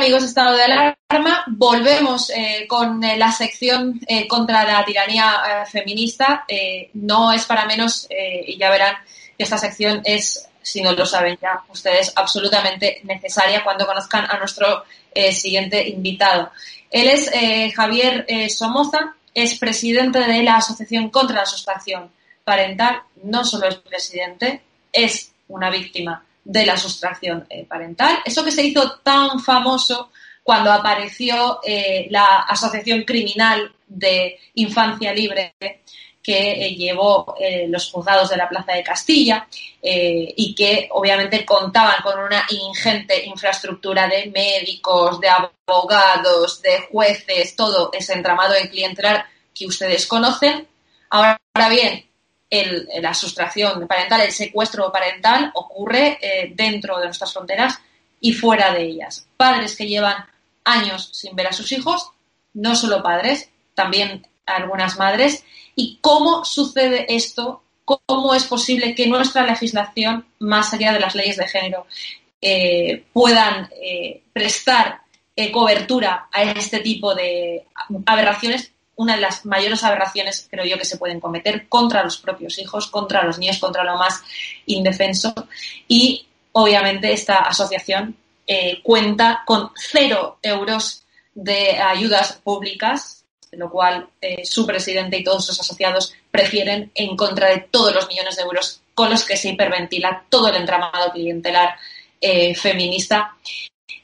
Amigos Estado de Alarma, volvemos eh, con eh, la sección eh, contra la tiranía feminista. No es para menos, y ya verán que esta sección es, si no lo saben ya ustedes, absolutamente necesaria cuando conozcan a nuestro siguiente invitado. Él es Javier Somoza, es presidente de la Asociación contra la Sustracción Parental. No solo es presidente, es una víctima de la sustracción eh, parental. Eso que se hizo tan famoso cuando apareció eh, la Asociación Criminal de Infancia Libre que eh, llevó los juzgados de la Plaza de Castilla y que obviamente contaban con una ingente infraestructura de médicos, de abogados, de jueces, todo ese entramado de clientelar que ustedes conocen. Ahora bien, el, la sustracción parental, el secuestro parental ocurre eh, dentro de nuestras fronteras y fuera de ellas. Padres que llevan años sin ver a sus hijos, no solo padres, también algunas madres, y cómo sucede esto, cómo es posible que nuestra legislación, más allá de las leyes de género, eh, puedan eh, prestar eh, cobertura a este tipo de aberraciones una de las mayores aberraciones, creo yo, que se pueden cometer contra los propios hijos, contra los niños, contra lo más indefenso. Y obviamente esta asociación eh, cuenta con cero euros de ayudas públicas, lo cual eh, su presidente y todos sus asociados prefieren en contra de todos los millones de euros con los que se hiperventila todo el entramado clientelar eh, feminista.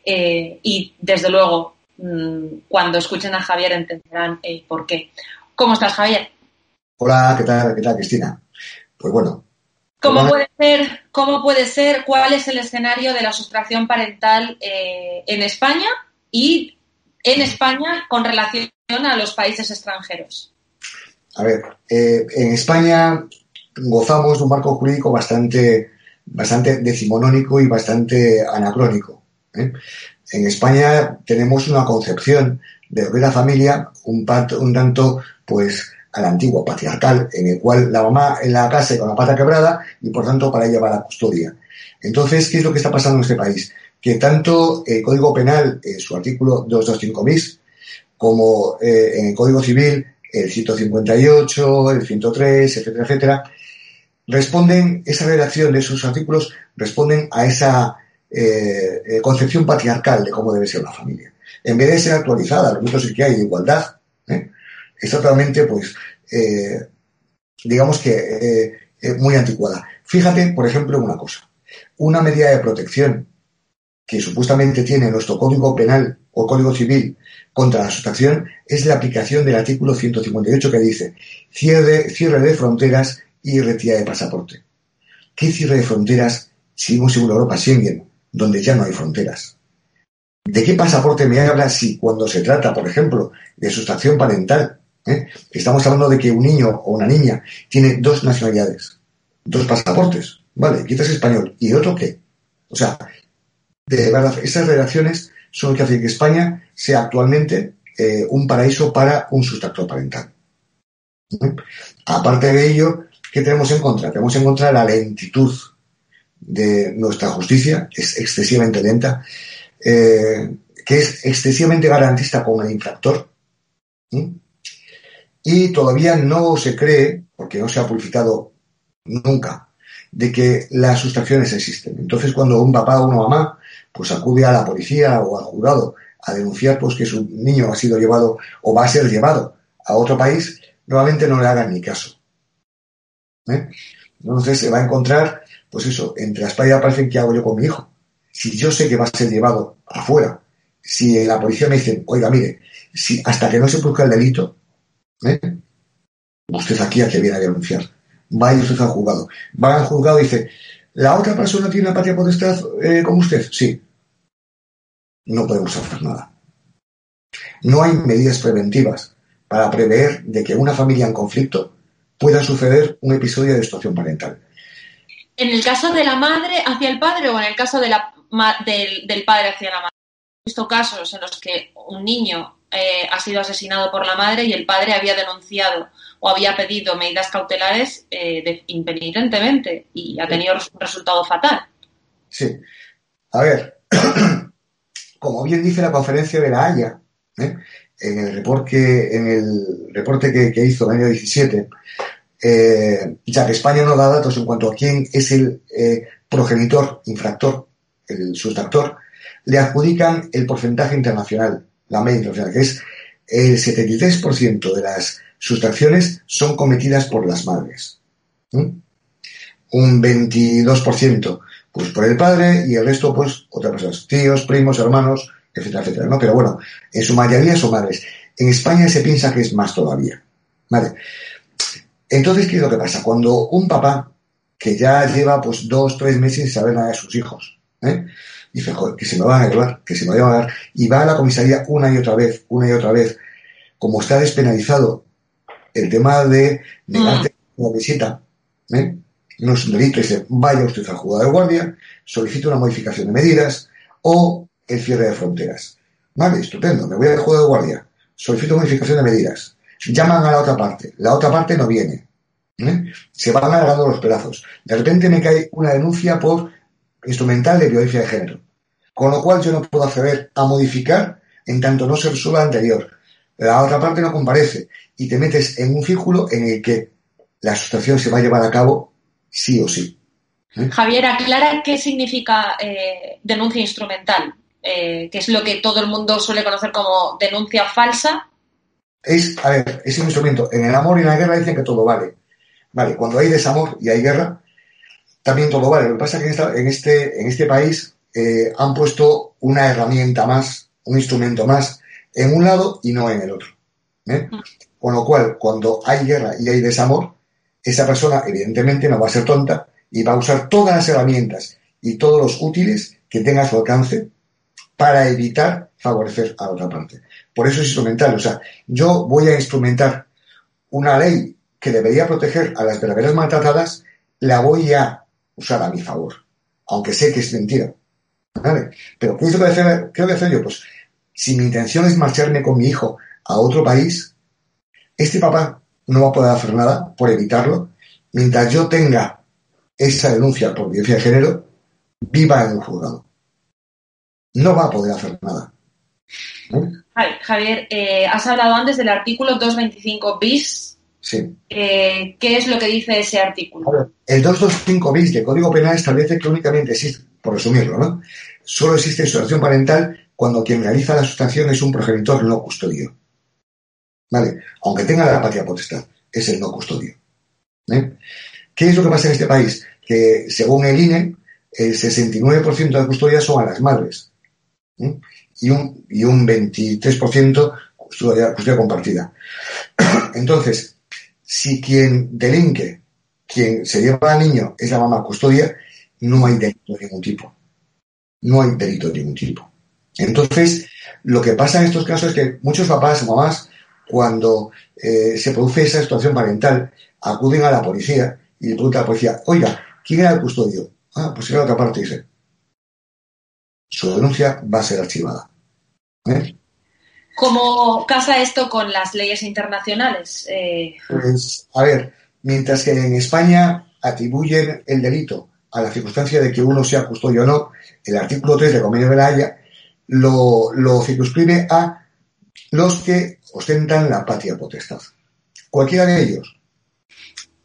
Y desde luego, cuando escuchen a Javier entenderán por qué. ¿Cómo estás, Javier? Hola, ¿qué tal, qué tal, Cristina? Pues bueno. ¿Cómo puede ser, cómo puede ser, cuál es el escenario de la sustracción parental en España y en España con relación a los países extranjeros? A ver, eh, en España gozamos de un marco jurídico bastante, bastante decimonónico y bastante anacrónico. ¿Eh? En España tenemos una concepción de lo que es la familia un, tanto, pues, a la antigua patriarcal, en el cual la mamá en la casa con la pata quebrada y por tanto para ella va la custodia. Entonces, ¿qué es lo que está pasando en este país? Que tanto el Código Penal, en su artículo 225 bis, como eh, en el Código Civil, el 158, el 103, etcétera, etcétera, responden, esa redacción de esos artículos responden a esa eh, eh, concepción patriarcal de cómo debe ser la familia. En vez de ser actualizada, los mitos que hay de igualdad, es totalmente, pues, digamos que muy anticuada. Fíjate, por ejemplo, una cosa. Una medida de protección que supuestamente tiene nuestro Código Penal o Código Civil contra la sustracción es la aplicación del artículo 158 que dice cierre, de fronteras y retirada de pasaporte. ¿Qué cierre de fronteras si vivimos en Europa Schengen, donde ya no hay fronteras? ¿De qué pasaporte me habla si cuando se trata, por ejemplo, de sustracción parental, eh, estamos hablando de que un niño o una niña tiene dos nacionalidades, dos pasaportes, ¿vale? Quitas español y otro qué? O sea, de verdad, esas relaciones son lo que hace que España sea actualmente eh, un paraíso para un sustractor parental. Aparte de ello, ¿qué tenemos en contra? Tenemos en contra la lentitud de nuestra justicia, es excesivamente lenta, eh, que es excesivamente garantista con el infractor. Y todavía no se cree, porque no se ha purificado nunca, de que las sustracciones existen. Entonces, cuando un papá o una mamá pues acude a la policía o al jurado a denunciar pues que su niño ha sido llevado o va a ser llevado a otro país, normalmente no le hagan ni caso. ¿eh? Entonces se va a encontrar, pues eso, entre la espalda y la ¿qué hago yo con mi hijo? Si yo sé que va a ser llevado afuera, si la policía me dice, oiga, mire, si hasta que no se produzca el delito, ¿eh? usted aquí a que viene a denunciar. Vaya usted al juzgado. Va al juzgado y dice, ¿la otra persona tiene la patria potestad eh, como usted? Sí no podemos hacer nada. No hay medidas preventivas para prever de que una familia en conflicto pueda suceder un episodio de destrucción parental. ¿En el caso de la madre hacia el padre o en el caso de la, del, padre hacia la madre? He visto casos en los que un niño eh, ha sido asesinado por la madre y el padre había denunciado o había pedido medidas cautelares eh, impenitentemente y ha tenido un resultado fatal. Sí. A ver, como bien dice la conferencia de la Haya, ¿eh? en el reporte, en el reporte que, hizo en el año 17, eh, ya que España no da datos en cuanto a quién es el eh, progenitor infractor, el sustractor, le adjudican el porcentaje internacional, la media internacional, que es el 73% de las sustracciones son cometidas por las madres. Un 22% pues por el padre y el resto, pues, otras personas, tíos, primos, hermanos, etcétera, etcétera, ¿no? Pero bueno, en su mayoría son madres. En España se piensa que es más todavía, ¿vale? Entonces, ¿qué es lo que pasa? Cuando un papá que ya lleva, pues, dos, tres meses sin saber nada de sus hijos, ¿eh? Dice, joder, que se me van a llevar, que se me van a dar, y va a la comisaría una y otra vez, una y otra vez, como está despenalizado el tema de negarte mm. una visita, ¿eh? no es un delito, dice, vaya usted al juzgado de guardia, solicite una modificación de medidas o el cierre de fronteras. Vale, estupendo, me voy al juzgado de guardia, solicito modificación de medidas. Llaman a la otra parte, la otra parte no viene. ¿eh? Se van alargando los plazos. De repente me cae una denuncia por instrumental de violencia de género. Con lo cual yo no puedo acceder a modificar en tanto no se resuelva anterior. La otra parte no comparece y te metes en un círculo en el que la situación se va a llevar a cabo sí o sí. ¿Eh? Javier, aclara qué significa eh, denuncia instrumental, que es lo que todo el mundo suele conocer como denuncia falsa. Es, a ver, es un instrumento. En el amor y en la guerra dicen que todo vale. Vale, cuando hay desamor y hay guerra, también todo vale. Lo que pasa es que en, esta- en este, en este país eh, han puesto una herramienta más, un instrumento más en un lado y no en el otro. ¿eh? Con lo cual, cuando hay guerra y hay desamor, esa persona evidentemente no va a ser tonta y va a usar todas las herramientas y todos los útiles que tenga a su alcance para evitar favorecer a la otra parte. Por eso es instrumental. O sea, yo voy a instrumentar una ley que debería proteger a las verdaderas maltratadas, la voy a usar a mi favor, aunque sé que es mentira. ¿Vale? Pero ¿qué es lo que hacer, voy a hacer yo? Pues si mi intención es marcharme con mi hijo a otro país, este papá no va a poder hacer nada por evitarlo mientras yo tenga esa denuncia por violencia de género viva en un juzgado. No va a poder hacer nada. ¿Eh? Javi- Javier, eh, has hablado antes del artículo 225 bis. Sí. Eh, ¿Qué es lo que dice ese artículo? Ver, el 225 bis del Código Penal establece que únicamente existe, por resumirlo, ¿no? Solo existe sustracción parental cuando quien realiza la sustracción es un progenitor no custodio. ¿Vale? Aunque tenga la patria potestad, es el no custodio. ¿eh? ¿Qué es lo que pasa en este país? Que según el INE, el 69% de custodia son a las madres ¿eh? Y, un, y un 23% custodia, custodia compartida. Entonces, si quien delinque, quien se lleva al niño es la mamá custodia, no hay delito de ningún tipo. No hay delito de ningún tipo. Entonces, lo que pasa en estos casos es que muchos papás o mamás, cuando eh, se produce esa situación parental, acuden a la policía y le preguntan a la policía, oiga, ¿quién era el custodio? Ah, pues era otra parte, dice. Su denuncia va a ser archivada. ¿Eh? ¿Cómo casa esto con las leyes internacionales? Eh, Pues, a ver, mientras que en España atribuyen el delito a la circunstancia de que uno sea custodio o no, el artículo 3 del Convenio de la Haya lo, lo circunscribe a los que ostentan la patria potestad. Cualquiera de ellos.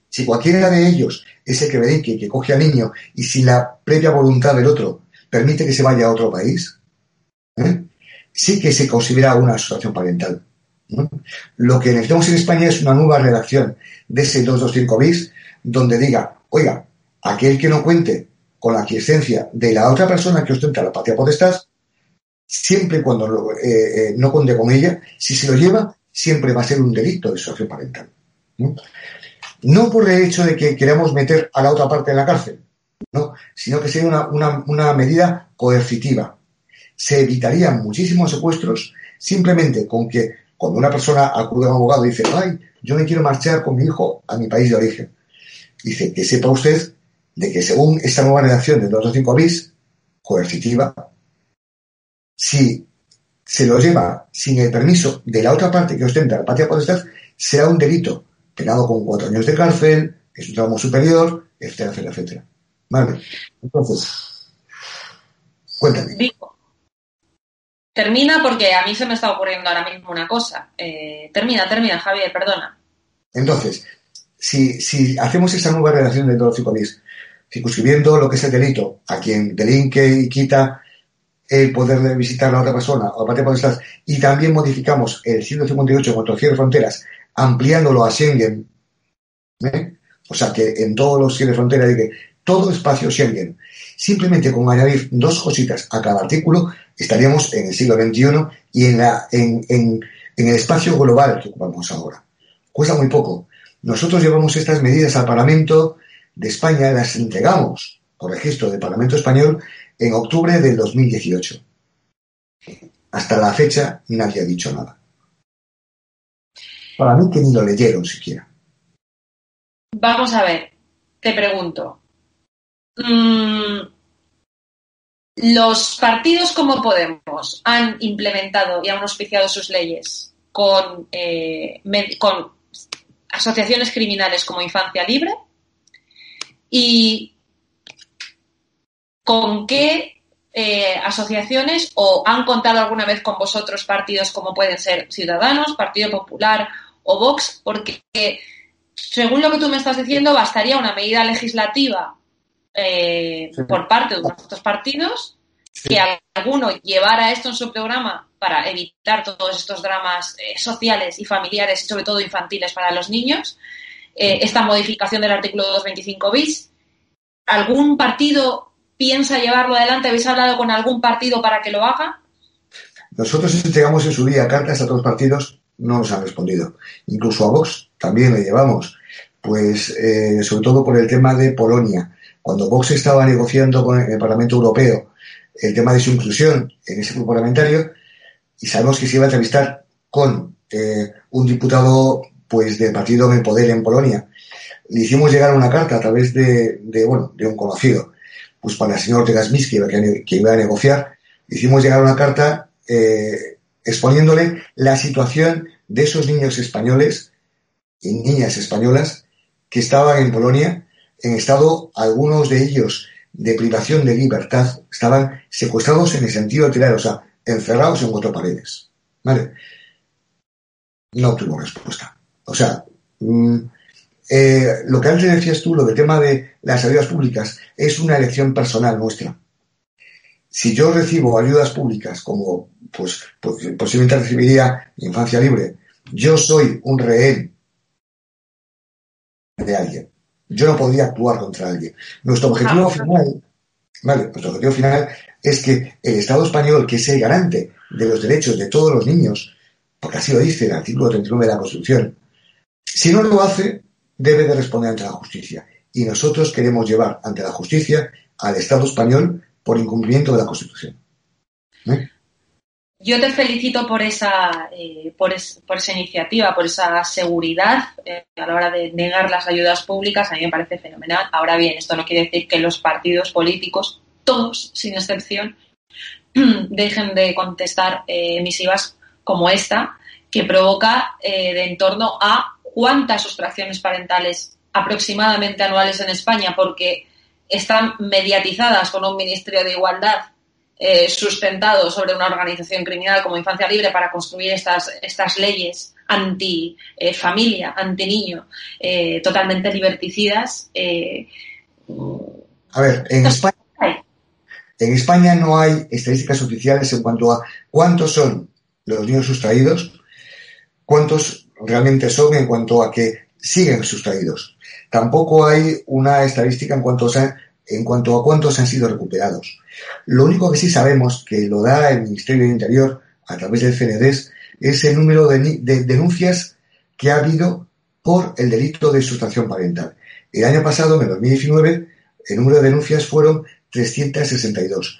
Si cualquiera de ellos es el que y que coge al niño y sin la previa voluntad del otro permite que se vaya a otro país, ¿eh? sí que se considera una asociación parental. ¿no? Lo que necesitamos en España es una nueva redacción de ese 225 bis donde diga, oiga, aquel que no cuente con la aquiescencia de la otra persona que ostenta la patria potestad, siempre y cuando lo- eh, eh, no cuente con ella, si se lo lleva, siempre va a ser un delito de asociación parental. ¿no? No por el hecho de que queramos meter a la otra parte en la cárcel, no, sino que sería una, medida coercitiva. Se evitarían muchísimos secuestros simplemente con que cuando una persona acude a un abogado y dice, ay, yo me quiero marchar con mi hijo a mi país de origen. Dice que sepa usted de que según esta nueva redacción del 225 bis, coercitiva, si se lo lleva sin el permiso de la otra parte que ostenta la patria potestad, será un delito penado con cuatro años de cárcel, es un tramo superior, etcétera, etcétera, etcétera. Vale. Entonces, cuéntame. Digo, termina porque a mí se me está ocurriendo ahora mismo una cosa. Eh, termina, termina, Javier, perdona. Entonces, si, si hacemos esa nueva redacción del 225 bis, circunscribiendo lo que es el delito a quien delinque y quita el poder de visitar a la otra persona o la potestad, y también modificamos el 158 contra cierre de fronteras, ampliándolo a Schengen, ¿eh? o sea que en todos los cierres de frontera dice todo espacio Schengen, simplemente con añadir dos cositas a cada artículo, estaríamos en el siglo XXI y en, en el espacio global que ocupamos ahora. Cuesta muy poco. Nosotros llevamos estas medidas al Parlamento de España, las entregamos por registro del Parlamento Español en octubre del 2018. Hasta la fecha nadie ha dicho nada. Para mí que ni lo leyeron siquiera. Vamos a ver, te pregunto. Mm, ¿Los partidos como Podemos han implementado y han auspiciado sus leyes con, eh, asociaciones criminales como Infancia Libre? ¿Y con qué eh, asociaciones o han contado alguna vez con vosotros partidos como pueden ser Ciudadanos, Partido Popular o Vox? Porque según lo que tú me estás diciendo, bastaría una medida legislativa eh, Sí. por parte de unos partidos que alguno llevara esto en su programa para evitar todos estos dramas eh, sociales y familiares y sobre todo infantiles para los niños, eh, esta modificación del artículo 225 bis, ¿algún partido piensa llevarlo adelante? ¿Habéis hablado con algún partido para que lo haga? Nosotros entregamos en su día cartas a todos los partidos, no nos han respondido. Incluso a Vox también le llevamos, pues eh, sobre todo por el tema de Polonia. Cuando Vox estaba negociando con el Parlamento Europeo el tema de su inclusión en ese grupo parlamentario, y sabemos que se iba a entrevistar con eh, un diputado pues del partido en poder en Polonia. Le hicimos llegar una carta a través de, bueno, de un conocido, pues para el señor Ortega Smith, que iba, a negociar, le hicimos llegar una carta eh, exponiéndole la situación de esos niños españoles y niñas españolas que estaban en Polonia en estado, algunos de ellos, de privación de libertad, estaban secuestrados en el sentido literal, o sea, encerrados en cuatro paredes. ¿Vale? No obtuvo respuesta. O sea, mm, eh, lo que antes decías tú, lo del tema de las ayudas públicas, es una elección personal nuestra. Si yo recibo ayudas públicas, como pues, pues posiblemente recibiría infancia libre, yo soy un rehén de alguien. Yo no podría actuar contra alguien. Nuestro objetivo final, vale, nuestro objetivo final es que el Estado español, que es el garante de los derechos de todos los niños, porque así lo dice el artículo 39 de la Constitución, si no lo hace, debe de responder ante la justicia. Y nosotros queremos llevar ante la justicia al Estado español por incumplimiento de la Constitución. ¿Eh? Yo te felicito por esa, eh, por, esa iniciativa, por esa seguridad eh, a la hora de negar las ayudas públicas. A mí me parece fenomenal. Ahora bien, esto no quiere decir que los partidos políticos, todos sin excepción, dejen de contestar emisivas como esta, que provoca de en torno a cuántas sustracciones parentales aproximadamente anuales en España, porque están mediatizadas con un Ministerio de Igualdad eh, sustentado sobre una organización criminal como Infancia Libre para construir estas, estas leyes anti eh, familia, anti niño, eh, totalmente liberticidas. a ver, en España, en España no hay estadísticas oficiales en cuanto a cuántos son los niños sustraídos, cuántos realmente son en cuanto a que siguen sustraídos. Tampoco hay una estadística en cuanto, a, en cuanto a cuántos han sido recuperados. Lo único que sí sabemos, que lo da el Ministerio del Interior a través del CNDES, es el número de, denuncias que ha habido por el delito de sustracción parental. El año pasado, en el 2019, el número de denuncias fueron 362.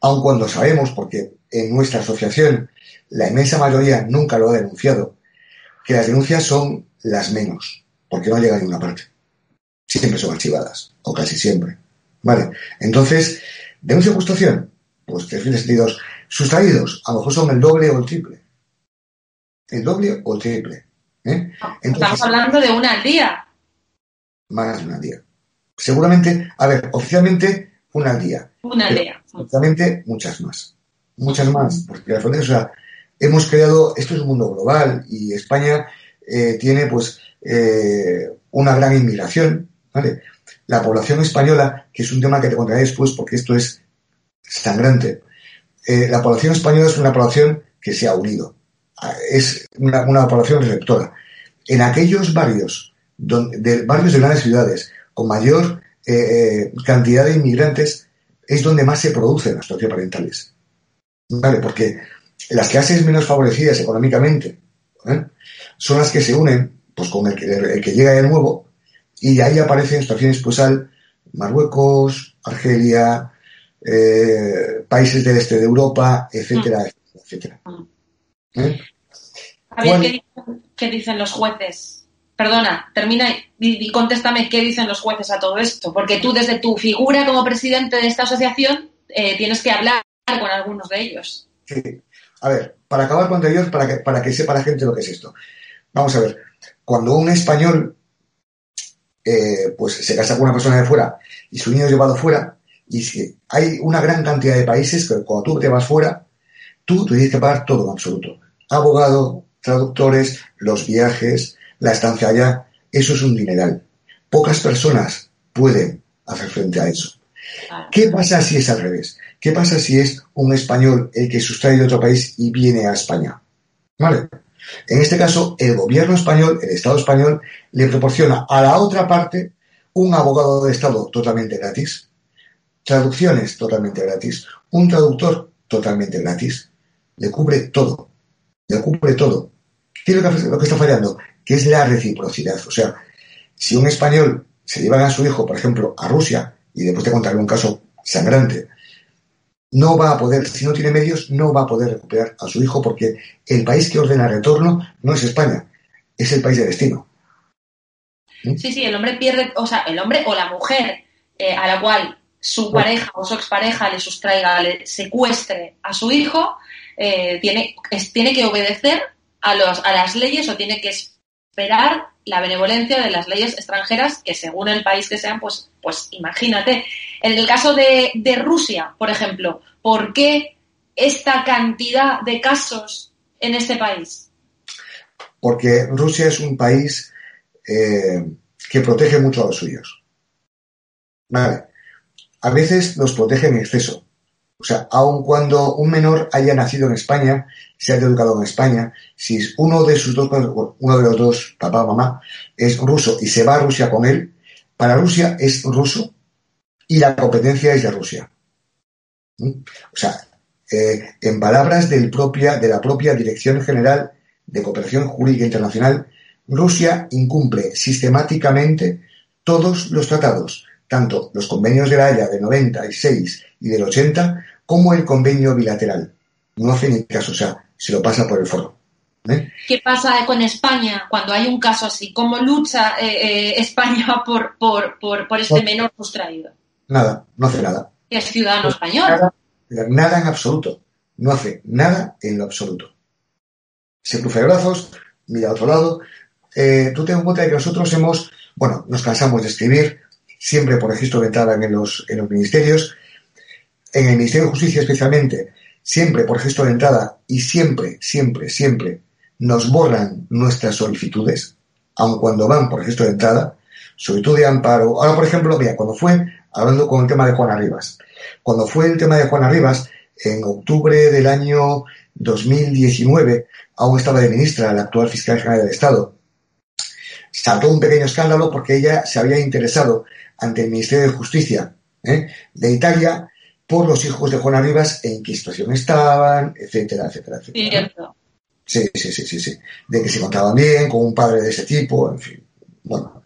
Aun cuando sabemos, porque en nuestra asociación la inmensa mayoría nunca lo ha denunciado, que las denuncias son las menos, porque no llega a ninguna parte. Siempre son archivadas, o casi siempre. ¿Vale? Entonces, denuncia de frustración, pues 3.062. Sustraídos, a lo mejor son el doble o el triple. El doble o el triple. ¿eh? Estamos hablando de una al día. Más de una al día. Seguramente, a ver, oficialmente una al día. Una al día. Oficialmente muchas más. Muchas más, porque las fronteras, o sea, hemos creado, esto es un mundo global y España eh, tiene pues eh, una gran inmigración, ¿vale? La población española, que es un tema que te contaré después porque esto es sangrante, eh, la población española es una población que se ha unido, es una, población receptora. En aquellos barrios, de, barrios de grandes ciudades, con mayor cantidad de inmigrantes, es donde más se producen las parentales. ¿Vale? Porque las clases menos favorecidas económicamente ¿eh? son las que se unen pues, con el que, llega de nuevo y ahí aparecen situaciones pues al Marruecos, Argelia, eh, países del este de Europa, etcétera, mm. etcétera. Mm. ¿Eh? ¿qué, dicen, los jueces? Perdona, termina y, contéstame qué dicen los jueces a todo esto, porque tú desde tu figura como presidente de esta asociación tienes que hablar con algunos de ellos. Sí. A ver, para acabar con ellos, para que, para que sepa la gente lo que es esto. Vamos a ver, cuando un español eh, pues se casa con una persona de fuera y su niño es llevado fuera, y si hay una gran cantidad de países que cuando tú te vas fuera, tú te tienes que pagar todo en absoluto. Abogado, traductores, los viajes, la estancia allá, eso es un dineral. Pocas personas pueden hacer frente a eso. ¿Qué pasa si es al revés? ¿Qué pasa si es un español el que sustrae de otro país y viene a España? ¿Vale? En este caso, el gobierno español, el Estado español, le proporciona a la otra parte un abogado de Estado totalmente gratis, traducciones totalmente gratis, un traductor totalmente gratis, le cubre todo, le cubre todo. ¿Qué es lo que, está fallando? Que es la reciprocidad. O sea, si un español se lleva a su hijo, por ejemplo, a Rusia, y después te contaré un caso sangrante, no va a poder, si no tiene medios, no va a poder recuperar a su hijo porque el país que ordena el retorno no es España, es el país de destino. ¿Mm? Sí, sí, el hombre pierde, o sea, el hombre o la mujer eh, a la cual su pareja o su expareja le sustraiga, le secuestre a su hijo, eh, tiene, tiene que obedecer a, los, a las leyes o tiene que esperar la benevolencia de las leyes extranjeras que según el país que sean, pues, pues imagínate. En el caso de, de Rusia, por ejemplo, ¿por qué esta cantidad de casos en este país? Porque Rusia es un país eh, que protege mucho a los suyos. Vale. A veces los protege en exceso. O sea, aun cuando un menor haya nacido en España, se haya educado en España, si uno de sus dos, uno de los dos, papá o mamá, es ruso y se va a Rusia con él, para Rusia es ruso y la competencia es de Rusia. ¿Mm? O sea, eh, en palabras de la propia Dirección General de Cooperación Jurídica Internacional, Rusia incumple sistemáticamente todos los tratados, tanto los convenios de la Haya de 96 y del 80, como el convenio bilateral. No hace ni caso, o sea, se lo pasa por el foro. ¿eh? ¿Qué pasa con España cuando hay un caso así? ¿Cómo lucha eh, eh, España por, por, por, este menor sustraído? Nada, no hace nada. Es ciudadano español. Nada, nada en absoluto. No hace nada en lo absoluto. Se cruza de brazos, mira a otro lado, tú ten en cuenta que nosotros hemos, bueno, nos cansamos de escribir, siempre por registro de entrada en los, en los ministerios, en el Ministerio de Justicia especialmente, siempre por registro de entrada y siempre, siempre, siempre nos borran nuestras solicitudes, aun cuando van por registro de entrada, solicitud de amparo. Ahora, por ejemplo, mira, cuando fue, hablando con el tema de Juana Rivas, cuando fue el tema de Juana Rivas, en octubre del año 2019, aún estaba de ministra la actual fiscal general del Estado, saltó un pequeño escándalo porque ella se había interesado ante el Ministerio de Justicia ¿eh? de Italia por los hijos de Juana Rivas, en qué situación estaban, etcétera, etcétera, etcétera. Sí, sí, sí, sí, sí. De que se contaban bien, con un padre de ese tipo, en fin. Bueno.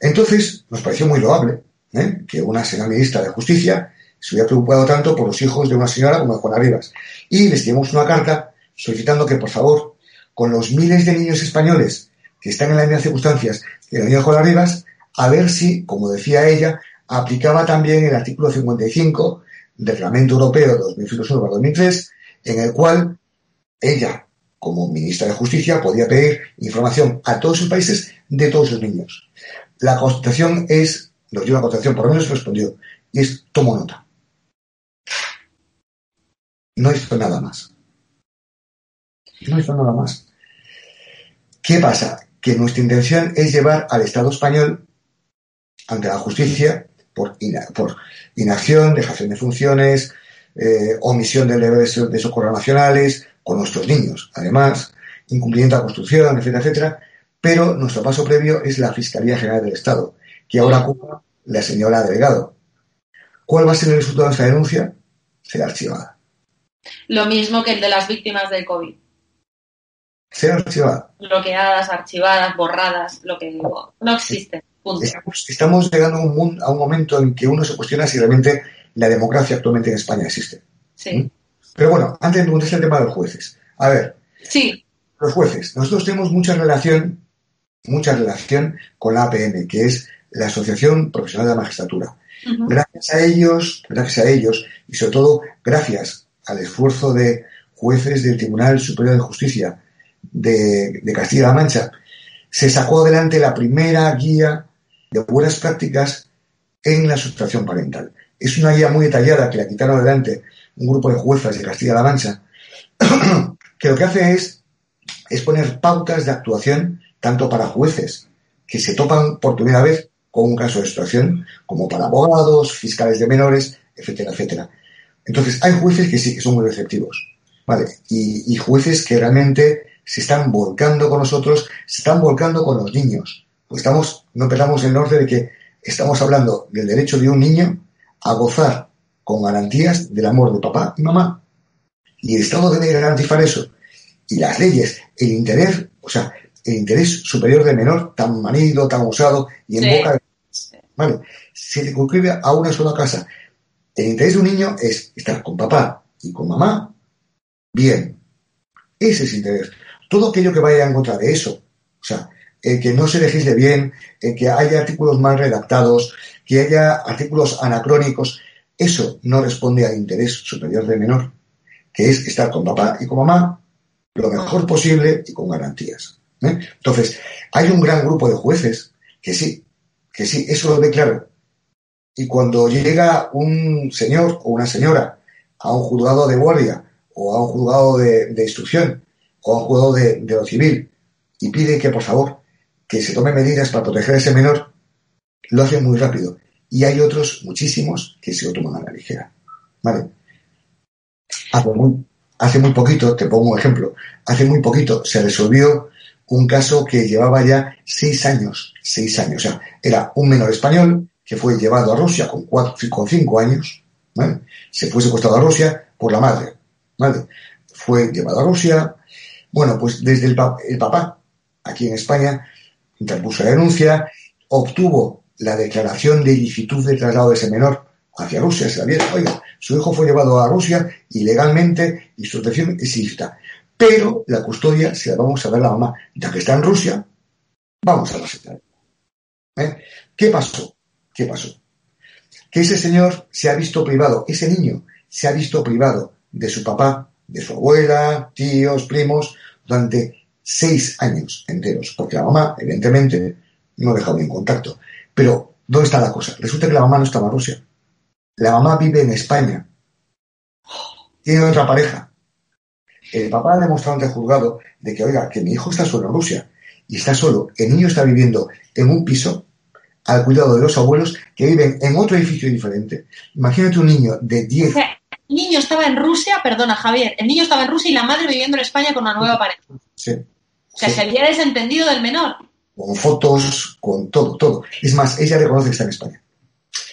Entonces, nos pareció muy loable ¿eh? que una señora ministra de Justicia se hubiera preocupado tanto por los hijos de una señora como de Juana Rivas. Y les dimos una carta solicitando que, por favor, con los miles de niños españoles que están en las mismas circunstancias que la niña Juana Rivas, a ver si, como decía ella, aplicaba también el artículo 55 del Reglamento Europeo 2001-2003, en el cual ella, como ministra de Justicia, podía pedir información a todos los países de todos los niños. La constatación es, nos dio la constatación, por lo menos respondió, y es tomo nota. No hizo nada más. No hizo nada más. ¿Qué pasa? que nuestra intención es llevar al Estado español ante la justicia por, inacción, dejación de funciones, eh, omisión de deberes de socorro nacionales, con nuestros niños, además, incumplimiento de la Constitución, etcétera, etcétera. Pero nuestro paso previo es la Fiscalía General del Estado, que ahora ocupa la señora delegado. ¿Cuál va a ser el resultado de esta denuncia? Será archivada. Lo mismo que el de las víctimas del COVID. Ser archivada. Bloqueadas, archivadas, borradas, lo que no existe. Estamos, llegando a un, a un momento en que uno se cuestiona si realmente la democracia actualmente en España existe. Sí. ¿Mm? Pero bueno, antes de preguntarse el tema de los jueces. A ver. Sí. Los jueces. Nosotros tenemos mucha relación, mucha relación con la APM, que es la Asociación Profesional de la Magistratura. Gracias a ellos, gracias a ellos, y sobre todo gracias al esfuerzo de jueces del Tribunal Superior de Justicia de, Castilla-La Mancha, se sacó adelante la primera guía de buenas prácticas en la sustracción parental. Es una guía muy detallada que la quitaron adelante un grupo de juezas de Castilla-La Mancha, que lo que hace es, es poner pautas de actuación tanto para jueces que se topan por primera vez con un caso de sustracción, como para abogados, fiscales de menores, etcétera, etcétera. Entonces, hay jueces que sí que son muy receptivos, ¿vale? Y, y jueces que realmente se están volcando con nosotros, se están volcando con los niños. Pues estamos, no perdamos el norte de que estamos hablando del derecho de un niño a gozar con garantías del amor de papá y mamá. Y el Estado debe garantizar eso. Y las leyes, el interés, o sea, el interés superior del menor, tan manido, tan usado y en boca de... Vale, se circunscribe a una sola casa. El interés de un niño es estar con papá y con mamá bien. Ese es interés. Todo aquello que vaya en contra de eso, o sea, que no se legisle bien, que haya artículos mal redactados, que haya artículos anacrónicos, eso no responde al interés superior del menor, que es estar con papá y con mamá lo mejor posible y con garantías. ¿eh? Entonces, hay un gran grupo de jueces que sí, que sí, eso lo ve claro. Y cuando llega un señor o una señora a un juzgado de guardia o a un juzgado de, instrucción o a un juzgado de, lo civil y pide que por favor que se tome medidas para proteger a ese menor, lo hace muy rápido. Y hay otros, muchísimos, que se lo toman a la ligera. ¿Vale? Hace muy, poquito, te pongo un ejemplo, hace muy poquito se resolvió un caso que llevaba ya seis años, seis años. O sea, era un menor español que fue llevado a Rusia con, cuatro, con cinco años, ¿vale? Se fue secuestrado a Rusia por la madre, ¿vale? Fue llevado a Rusia. Bueno, pues desde el papá, aquí en España, interpuso la denuncia, obtuvo la declaración de ilicitud de traslado de ese menor hacia Rusia. Se había, oiga, su hijo fue llevado a Rusia ilegalmente y su protección es ilícita pero la custodia se la vamos a dar a la mamá. Ya que está en Rusia, vamos a la ¿Eh? ¿Qué pasó? ¿Qué pasó? Que ese señor se ha visto privado, ese niño se ha visto privado de su papá, de su abuela, tíos, primos, durante seis años enteros, porque la mamá, evidentemente, no dejado en contacto. Pero, ¿dónde está la cosa? Resulta que la mamá no estaba en Rusia. La mamá vive en España. Tiene otra pareja el papá ha demostrado ante el juzgado de que, oiga, que mi hijo está solo en Rusia y está solo, el niño está viviendo en un piso al cuidado de los abuelos que viven en otro edificio diferente. Imagínate un niño de 10... el niño estaba en Rusia, perdona Javier, el niño estaba en Rusia y la madre viviendo en España con una nueva pareja. Sí. Sea, se había desentendido del menor. Con fotos, con todo, todo. Es más, ella reconoce que está en España.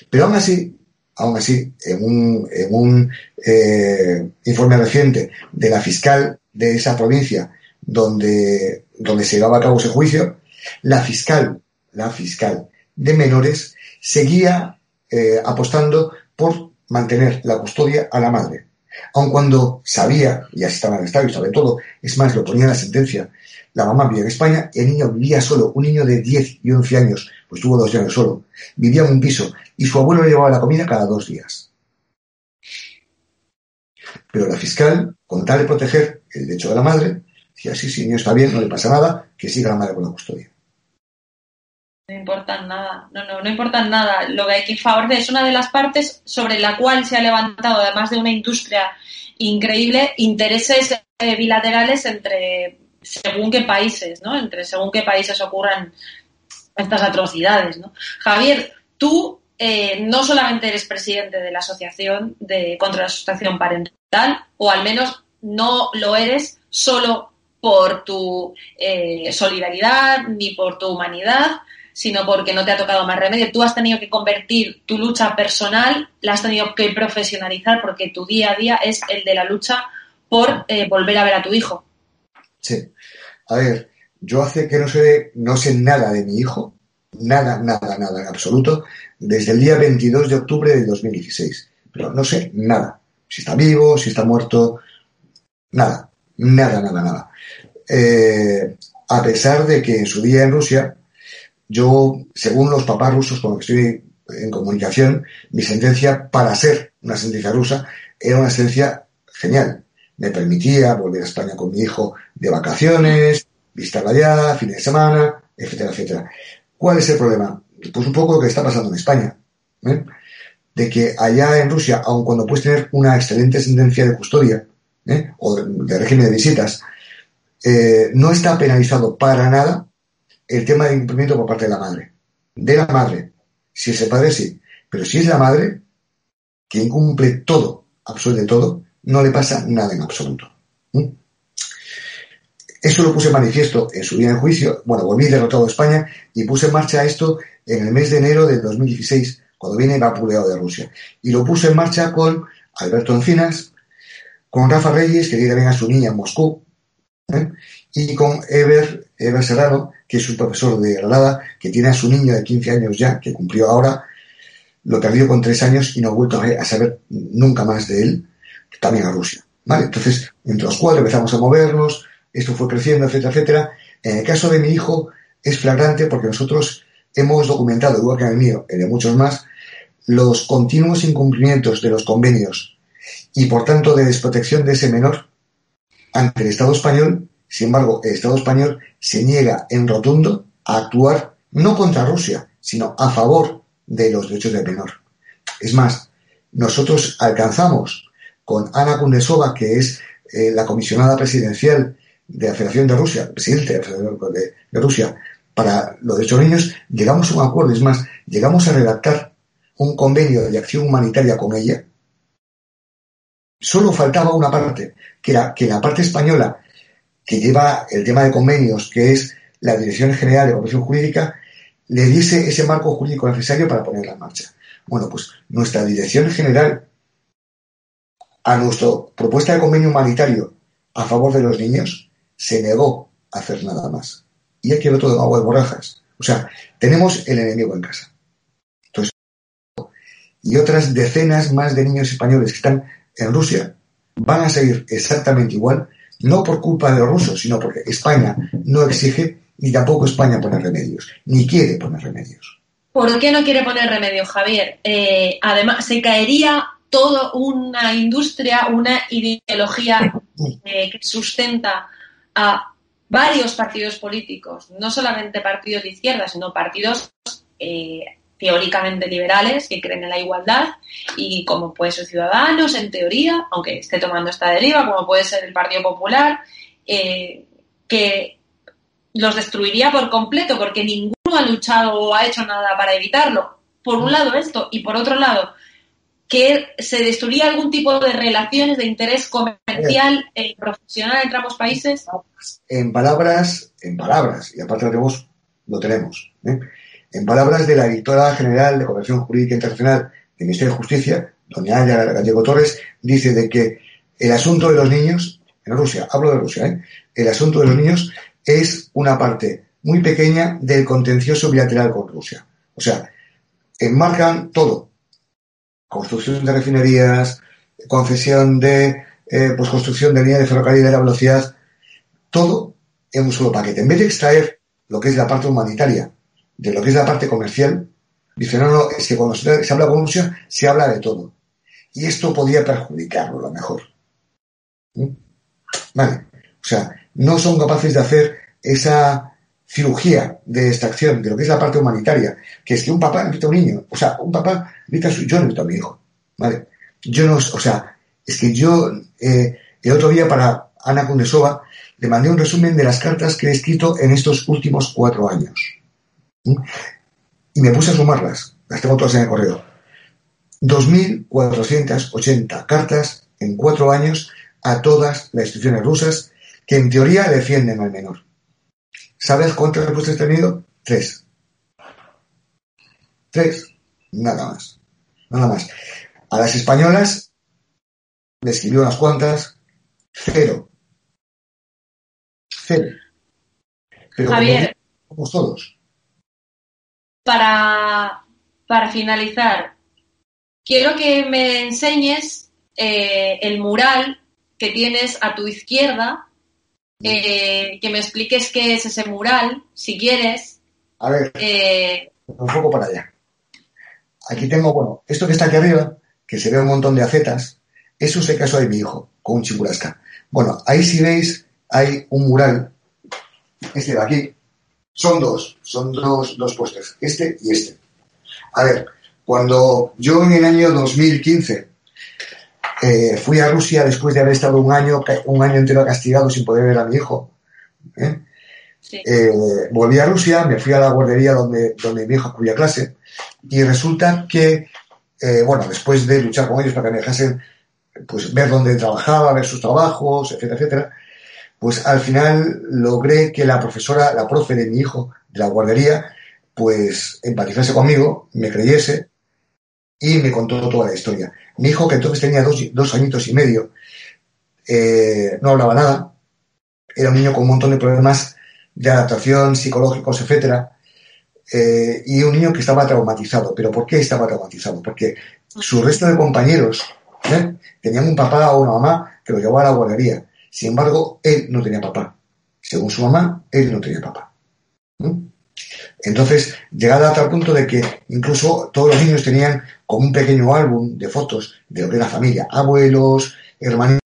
Pero aún así, aún así, en un, en un eh, informe reciente de la fiscal de esa provincia donde, donde se llevaba a cabo ese juicio, la fiscal, la fiscal de menores seguía eh, apostando por mantener la custodia a la madre. Aun cuando sabía, y así estaba en estado y sabe todo, es más, lo ponía en la sentencia, la mamá vivía en España y el niño vivía solo, un niño de 10 y 11 años, pues tuvo dos años solo, vivía en un piso y su abuelo le llevaba la comida cada dos días. Pero la fiscal, con tal de proteger el derecho de la madre, decía, sí, sí, niño está bien, no le pasa nada, que siga la madre con la custodia. No importa nada, no, no, no importa nada. Lo que hay que favorecer es una de las partes sobre la cual se ha levantado, además de una industria increíble, intereses eh, bilaterales entre según qué países, ¿no? Entre según qué países ocurran estas atrocidades, ¿no? Javier, tú eh, no solamente eres presidente de la Asociación de, contra la Sustracción Parental, o al menos no lo eres solo por tu eh, solidaridad ni por tu humanidad, sino porque no te ha tocado más remedio. Tú has tenido que convertir tu lucha personal, la has tenido que profesionalizar porque tu día a día es el de la lucha por eh, volver a ver a tu hijo. Sí. A ver, yo hace que no sé, no sé nada de mi hijo, nada, nada, nada en absoluto, desde el día 22 de octubre del 2016. Pero no sé nada. Si está vivo, si está muerto, nada, nada, nada, nada. Eh, a pesar de que en su día en Rusia, yo, según los papás rusos con los que estoy en comunicación, mi sentencia para ser una sentencia rusa era una sentencia genial. Me permitía volver a España con mi hijo de vacaciones, visitarla allá, fin de semana, etcétera, etcétera. ¿Cuál es el problema? Pues un poco lo que está pasando en España. ¿eh? De que allá en Rusia, aun cuando puedes tener una excelente sentencia de custodia ¿eh? o de, régimen de visitas, eh, no está penalizado para nada el tema de incumplimiento por parte de la madre. De la madre. Si es el padre, sí. Pero si es la madre, que incumple todo, absolutamente todo, no le pasa nada en absoluto. eso lo puse manifiesto en su día en juicio. Bueno, volví derrotado a España y puse en marcha esto en el mes de enero de 2016, cuando viene vapuleado de Rusia. Y lo puse en marcha con Alberto Encinas, con Rafa Reyes, que tiene a su niña en Moscú, y con Ever, Ever Serrano, que es un profesor de Granada, que tiene a su niño de 15 años ya, que cumplió ahora, lo perdió con tres años y no ha vuelto a saber nunca más de él, también a Rusia. ¿vale? Entonces, entre los cuatro empezamos a movernos, esto fue creciendo, etcétera, etcétera. En el caso de mi hijo es flagrante porque nosotros hemos documentado, igual que en el mío y de muchos más, los continuos incumplimientos de los convenios y por tanto de desprotección de ese menor ante el Estado español. Sin embargo, el Estado español se niega en rotundo a actuar no contra Rusia, sino a favor de los derechos del menor. Es más, nosotros alcanzamos con Ana Kundesova, que es eh, la comisionada presidencial de la Federación de Rusia, presidente de, la Federación de Rusia, para los derechos niños, llegamos a un acuerdo, es más, llegamos a redactar un convenio de acción humanitaria con ella. Solo faltaba una parte, que era que la parte española, que lleva el tema de convenios, que es la Dirección General de Cooperación Jurídica, le diese ese marco jurídico necesario para ponerla en marcha. Bueno, pues nuestra Dirección General, a nuestra propuesta de convenio humanitario a favor de los niños, se negó a hacer nada más. Y aquí todo de agua de borrajas. O sea, tenemos el enemigo en casa. Entonces, y otras decenas más de niños españoles que están en Rusia van a seguir exactamente igual, no por culpa de los rusos, sino porque España no exige ni tampoco España pone remedios, ni quiere poner remedios. ¿Por qué no quiere poner remedios, Javier? Eh, además, se caería toda una industria, una ideología eh, que sustenta a varios partidos políticos, no solamente partidos de izquierda, sino partidos eh, teóricamente liberales que creen en la igualdad y como puede ser Ciudadanos, en teoría, aunque esté tomando esta deriva, como puede ser el Partido Popular, eh, que los destruiría por completo porque ninguno ha luchado o ha hecho nada para evitarlo. Por un lado esto y por otro lado que se destruiría algún tipo de relaciones de interés comercial e profesional entre ambos países? En palabras, en palabras, y aparte lo tenemos, lo tenemos. ¿eh? En palabras de la directora general de Cooperación Jurídica Internacional del Ministerio de Justicia, doña Aya Gallego Torres, dice de que el asunto de los niños, en Rusia, hablo de Rusia, ¿eh? el asunto de los niños es una parte muy pequeña del contencioso bilateral con Rusia. O sea, enmarcan todo, construcción de refinerías, concesión de eh, pues construcción de línea de ferrocarril de la velocidad, todo en un solo paquete. En vez de extraer lo que es la parte humanitaria de lo que es la parte comercial, dice, no, no, es que cuando se, habla con Rusia se habla de todo. Y esto podría perjudicarlo a lo mejor. ¿Mm? Vale. O sea, no son capaces de hacer esa cirugía de extracción de lo que es la parte humanitaria, que es que un papá invita a un niño, o sea, un papá invita a su, yo no invito a mi hijo, ¿vale? Yo no, o sea, es que yo, eh, el otro día para Ana Kundesova, le mandé un resumen de las cartas que he escrito en estos últimos cuatro años. Y me puse a sumarlas, las tengo todas en el correo. 2.480 cartas en cuatro años a todas las instituciones rusas que en teoría defienden al menor. ¿Sabes cuántas respuestas he tenido? Tres. Tres. Nada más. Nada más. A las españolas le escribió unas cuantas. Cero. Cero. Pero Javier. Somos todos. Para, para finalizar, quiero que me enseñes eh, el mural que tienes a tu izquierda eh, que me expliques qué es ese mural, si quieres. A ver, eh, un poco para allá. Aquí tengo, bueno, esto que está aquí arriba, que se ve un montón de acetas, eso es el caso de mi hijo, con un chimburasca. Bueno, ahí si veis, hay un mural, este de aquí, son dos, son dos, dos puestos, este y este. A ver, cuando yo en el año 2015 eh, fui a Rusia después de haber estado un año, un año entero castigado sin poder ver a mi hijo. ¿eh? Eh, volví a Rusia, me fui a la guardería donde, donde mi hijo acudía clase y resulta que, bueno, después de luchar con ellos para que me dejasen pues, ver dónde trabajaba, ver sus trabajos, etcétera, etcétera, pues al final logré que la profesora, la profe de mi hijo de la guardería, pues empatizase conmigo, me creyese y me contó toda la historia. Mi hijo, que entonces tenía dos, añitos y medio, eh, no hablaba nada, era un niño con un montón de problemas de adaptación, psicológicos, etcétera, eh, y un niño que estaba traumatizado. ¿Pero por qué estaba traumatizado? Porque su resto de compañeros ¿eh? tenían un papá o una mamá que lo llevaba a la guardería. Sin embargo, él no tenía papá. Según su mamá, él no tenía papá. Entonces, llegada a tal punto de que incluso todos los niños tenían como un pequeño álbum de fotos de lo que era familia, abuelos, hermanitos,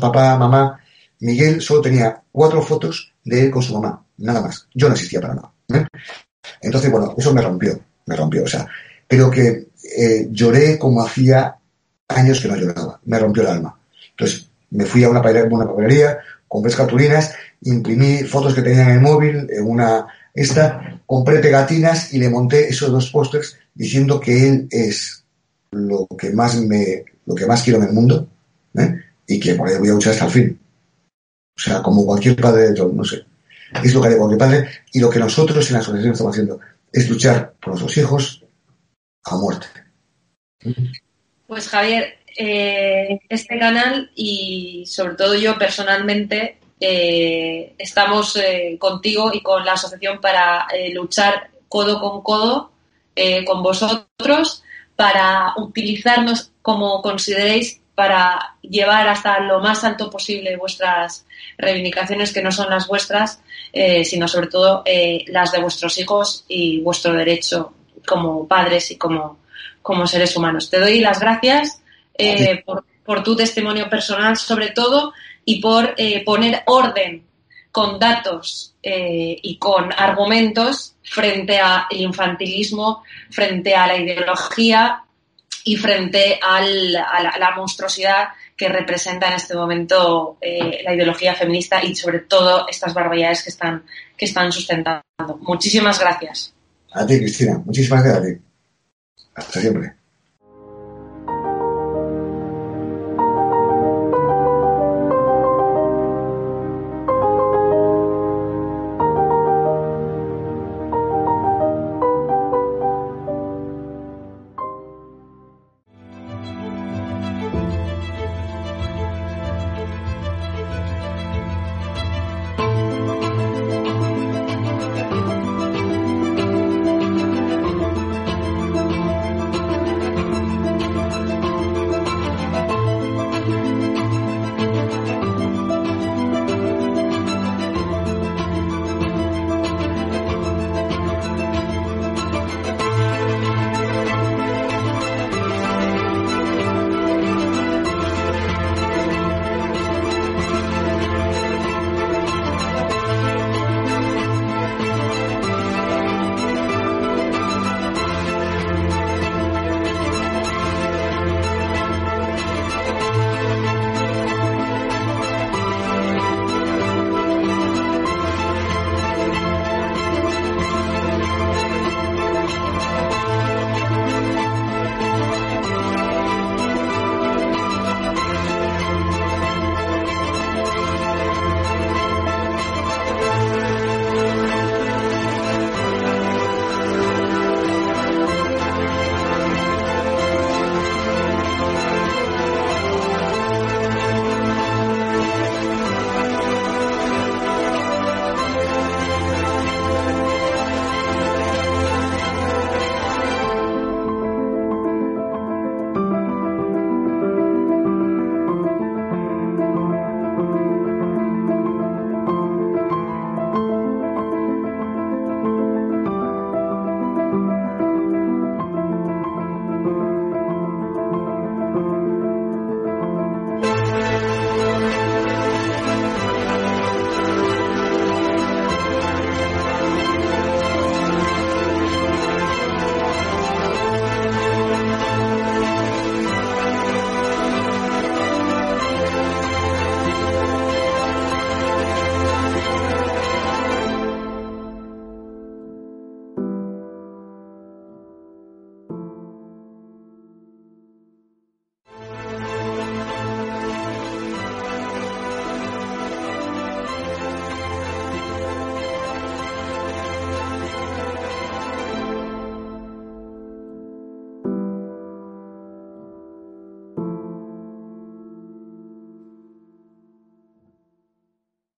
papá, mamá. Miguel solo tenía cuatro fotos de él con su mamá, nada más. Yo no existía para nada. ¿eh? Entonces, bueno, eso me rompió, me rompió. O sea, creo que eh, lloré como hacía años que no lloraba, me rompió el alma. Entonces, me fui a una, papelería, compré cartulinas, imprimí fotos que tenía en el móvil, en una esta, compré pegatinas y le monté esos dos pósters diciendo que él es lo que más me, lo que más quiero en el mundo, ¿eh? y que por ahí voy a luchar hasta el fin. O sea, como cualquier padre de todo, no sé. Es lo que haría cualquier padre y lo que nosotros en la asociación estamos haciendo es luchar por nuestros hijos a muerte. Pues Javier, eh, este canal y sobre todo yo personalmente eh, estamos eh, contigo y con la asociación para luchar codo con codo con vosotros para utilizarnos como consideréis para llevar hasta lo más alto posible vuestras reivindicaciones que no son las vuestras, sino sobre todo las de vuestros hijos y vuestro derecho como padres y como, como seres humanos. Te doy las gracias eh, por, tu testimonio personal sobre todo y por eh, poner orden con datos eh, y con argumentos frente al infantilismo, frente a la ideología y frente a la, monstruosidad que representa en este momento la ideología feminista y sobre todo estas barbaridades que están, que están sustentando. Muchísimas gracias. A ti, Cristina. Muchísimas gracias a ti. Hasta siempre.